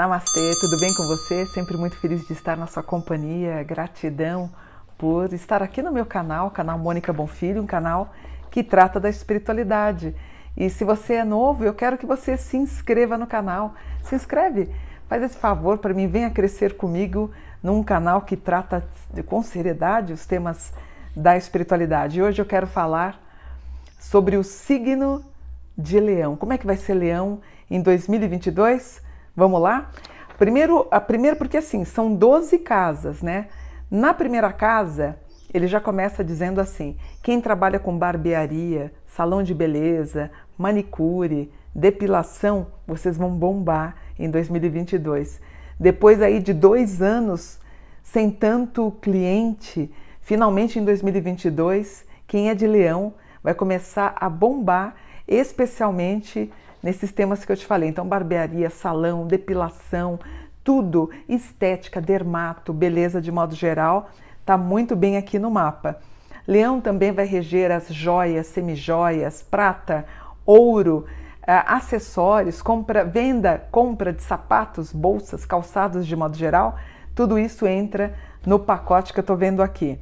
Namastê, tudo bem com você? Sempre muito feliz de estar na sua companhia. Gratidão por estar aqui no meu canal, canal Mônica Bonfilho, um canal que trata da espiritualidade. E se você é novo, eu quero que você se inscreva no canal. Se inscreve, faz esse favor para mim, venha crescer comigo num canal que trata com seriedade os temas da espiritualidade. E hoje eu quero falar sobre o signo de Leão. Como é que vai ser Leão em 2022? Vamos lá? Primeiro, a primeiro porque assim, são 12 casas, né? Na primeira casa, ele já começa dizendo assim: quem trabalha com barbearia, salão de beleza, manicure, depilação, vocês vão bombar em 2022. Depois aí de dois anos sem tanto cliente, finalmente em 2022, quem é de leão vai começar a bombar, especialmente nesses temas que eu te falei. Então, barbearia, salão, depilação, tudo, estética, dermato, beleza de modo geral, está muito bem aqui no mapa. Leão também vai reger as joias, semijoias, prata, ouro, uh, acessórios, compra, venda, compra de sapatos, bolsas, calçados de modo geral, tudo isso entra no pacote que eu estou vendo aqui.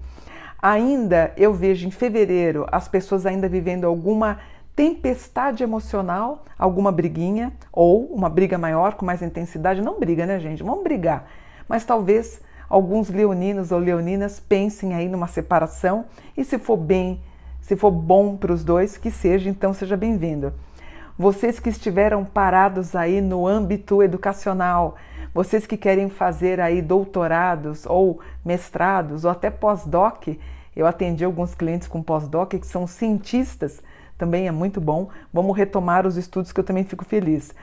Ainda eu vejo em fevereiro as pessoas ainda vivendo alguma tempestade emocional, alguma briguinha ou uma briga maior com mais intensidade. Não briga, né, gente? Vamos brigar. Mas talvez alguns leoninos ou leoninas pensem aí numa separação e se for bem, se for bom para os dois, que seja, então seja bem-vindo. Vocês que estiveram parados aí no âmbito educacional, vocês que querem fazer aí doutorados ou mestrados ou até pós-doc, eu atendi alguns clientes com pós-doc que são cientistas, também é muito bom. Vamos retomar os estudos que eu também fico feliz.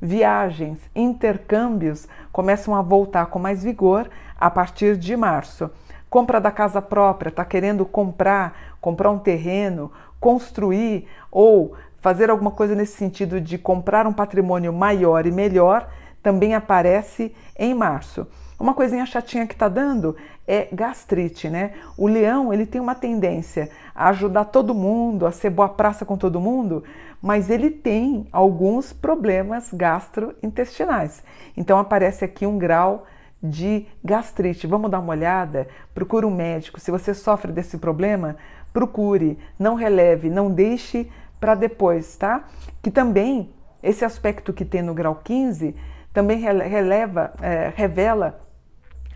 Viagens, intercâmbios começam a voltar com mais vigor a partir de março. Compra da casa própria, está querendo comprar, comprar um terreno, construir ou fazer alguma coisa nesse sentido de comprar um patrimônio maior e melhor, também aparece em março. Uma coisinha chatinha que está dando é gastrite, né? O leão ele tem uma tendência a ajudar todo mundo, a ser boa praça com todo mundo, mas ele tem alguns problemas gastrointestinais. Então aparece aqui um grau de gastrite. Vamos dar uma olhada? Procure um médico. Se você sofre desse problema, procure, não releve, não deixe para depois, tá? Que também esse aspecto que tem no grau 15 também releva, é, revela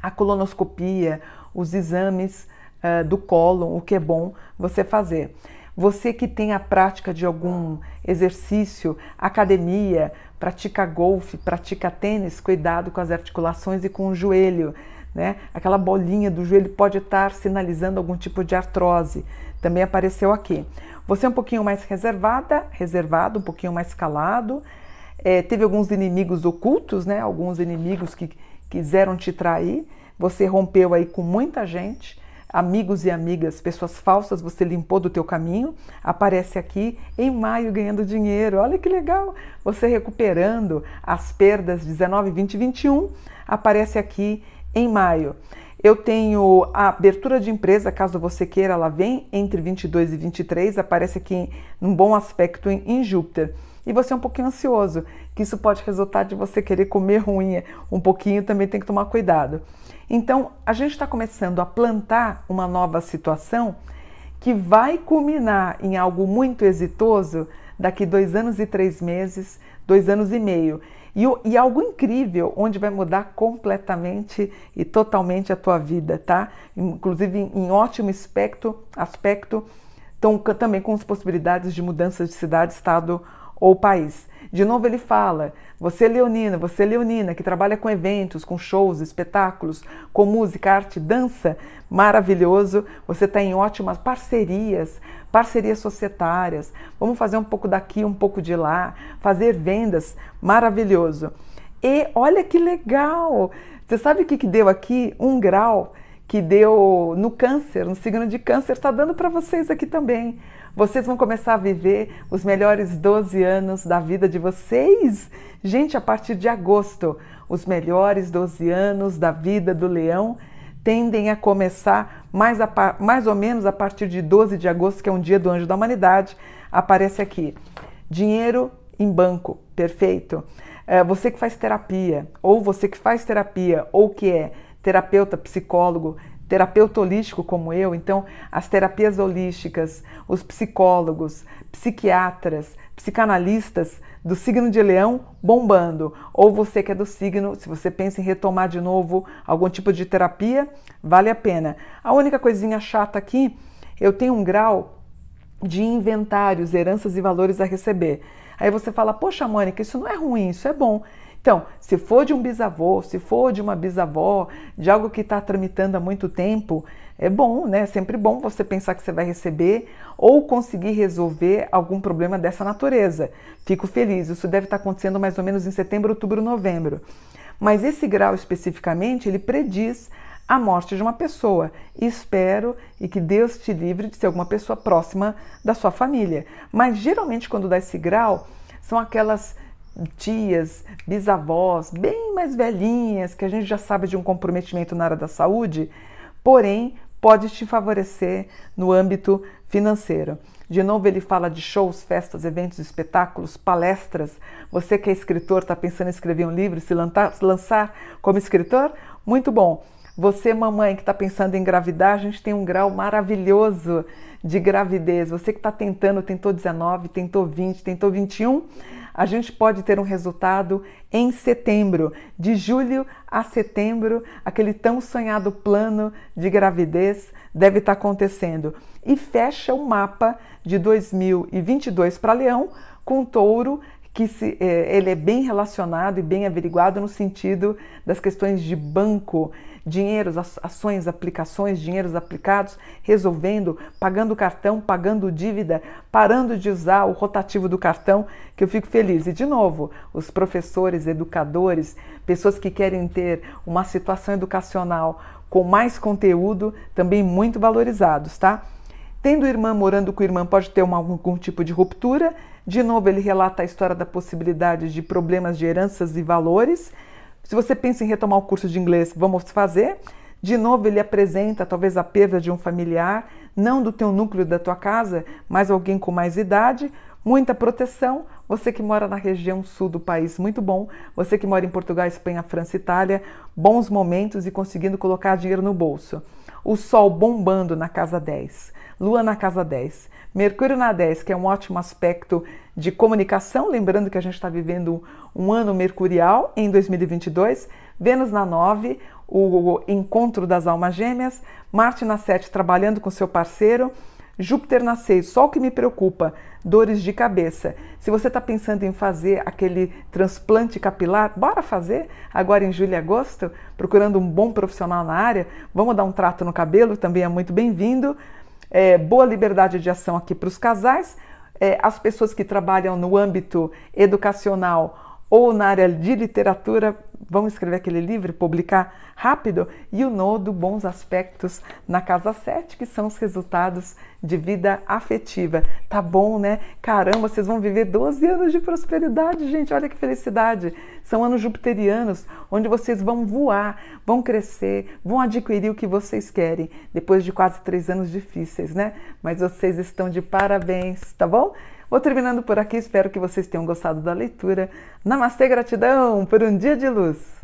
a colonoscopia, os exames uh, do cólon, o que é bom você fazer. Você que tem a prática de algum exercício, academia, pratica golfe, pratica tênis, cuidado com as articulações e com o joelho. Né? Aquela bolinha do joelho pode estar sinalizando algum tipo de artrose. Também apareceu aqui. Você é um pouquinho mais reservada, reservado, um pouquinho mais calado. É, teve alguns inimigos ocultos, né? Alguns inimigos que quiseram te trair. Você rompeu aí com muita gente amigos e amigas, pessoas falsas, você limpou do teu caminho, aparece aqui em maio ganhando dinheiro. Olha que legal! Você recuperando as perdas 19, 20 e 21, aparece aqui em maio. Eu tenho a abertura de empresa, caso você queira, ela vem entre 22 e 23, aparece aqui num bom aspecto em, em Júpiter. E você é um pouquinho ansioso, que isso pode resultar de você querer comer ruim um pouquinho, também tem que tomar cuidado. Então, a gente está começando a plantar uma nova situação que vai culminar em algo muito exitoso daqui dois anos e três meses, dois anos e meio. E, e, algo incrível, onde vai mudar completamente e totalmente a tua vida, tá? Inclusive em, ótimo aspecto, aspecto tão, também com as possibilidades de mudanças de cidade, estado ou país. De novo ele fala: você leonina, você leonina que trabalha com eventos, com shows, espetáculos, com música, arte, dança, maravilhoso. Você está em ótimas parcerias, parcerias societárias. Vamos fazer um pouco daqui, um pouco de lá, fazer vendas, maravilhoso. E olha que legal! Você sabe o que, que deu aqui? Um grau que deu no câncer, no signo de câncer, está dando para vocês aqui também. Vocês vão começar a viver os melhores 12 anos da vida de vocês. Gente, a partir de agosto, os melhores 12 anos da vida do leão tendem a começar mais, a, mais ou menos a partir de 12 de agosto, que é um dia do Anjo da Humanidade, aparece aqui. Dinheiro em banco, perfeito. É, você que faz terapia, ou você que faz terapia, ou que é terapeuta, psicólogo, terapeuta holístico como eu, então as terapias holísticas, os psicólogos, psiquiatras, psicanalistas do signo de leão bombando. Ou você que é do signo, se você pensa em retomar de novo algum tipo de terapia, vale a pena. A única coisinha chata aqui, eu tenho um grau de inventários, heranças e valores a receber. Aí você fala, poxa, Mônica, isso não é ruim, isso é bom. Então, se for de um bisavô, se for de uma bisavó, de algo que está tramitando há muito tempo, é bom, né? É sempre bom você pensar que você vai receber ou conseguir resolver algum problema dessa natureza. Fico feliz, isso deve estar tá acontecendo mais ou menos em setembro, outubro, novembro. Mas esse grau especificamente, ele prediz a morte de uma pessoa. Espero e que Deus te livre de ser alguma pessoa próxima da sua família. Mas geralmente, quando dá esse grau, são aquelas tias, bisavós, bem mais velhinhas, que a gente já sabe de um comprometimento na área da saúde, porém pode te favorecer no âmbito financeiro. De novo, ele fala de shows, festas, eventos, espetáculos, palestras. Você que é escritor, está pensando em escrever um livro, se lançar como escritor? Muito bom. Você, mamãe, que está pensando em engravidar, a gente tem um grau maravilhoso de gravidez. Você que está tentando, tentou 19, tentou 20, tentou 21, a gente pode ter um resultado em setembro, de julho a setembro, aquele tão sonhado plano de gravidez deve estar tá acontecendo. E fecha o mapa de 2022 para Leão com touro que se, é, ele é bem relacionado e bem averiguado no sentido das questões de banco, dinheiros, ações, aplicações, dinheiros aplicados, resolvendo, pagando cartão, pagando dívida, parando de usar o rotativo do cartão, que eu fico feliz. E de novo, os professores, educadores, pessoas que querem ter uma situação educacional com mais conteúdo, também muito valorizados, tá? Tendo irmã morando com irmã, pode ter uma, algum tipo de ruptura. De novo, ele relata a história da possibilidade de problemas de heranças e valores. Se você pensa em retomar o curso de inglês, vamos fazer. De novo, ele apresenta talvez a perda de um familiar, não do teu núcleo da tua casa, mas alguém com mais idade, muita proteção. Você que mora na região sul do país, muito bom. Você que mora em Portugal, Espanha, França, Itália, bons momentos e conseguindo colocar dinheiro no bolso. O sol bombando na casa 10. Lua na casa 10, Mercúrio na 10, que é um ótimo aspecto de comunicação, lembrando que a gente está vivendo um ano mercurial em 2022, Vênus na 9, o encontro das almas gêmeas, Marte na 7, trabalhando com seu parceiro, Júpiter na 6, só o que me preocupa, dores de cabeça. Se você está pensando em fazer aquele transplante capilar, bora fazer agora em julho e agosto, procurando um bom profissional na área. Vamos dar um trato no cabelo, também é muito bem-vindo é, boa liberdade de ação aqui para os casais, é, as pessoas que trabalham no âmbito educacional ou na área de literatura vão escrever aquele livro, publicar rápido, e o nodo bons aspectos na casa 7, que são os resultados de vida afetiva. Tá bom, né? Caramba, vocês vão viver 12 anos de prosperidade, gente. Olha que felicidade. São anos jupiterianos, onde vocês vão voar, vão crescer, vão adquirir o que vocês querem, depois de quase três anos difíceis, né? Mas vocês estão de parabéns, tá bom? Vou terminando por aqui, espero que vocês tenham gostado da leitura. Namastê, gratidão por um dia de luz!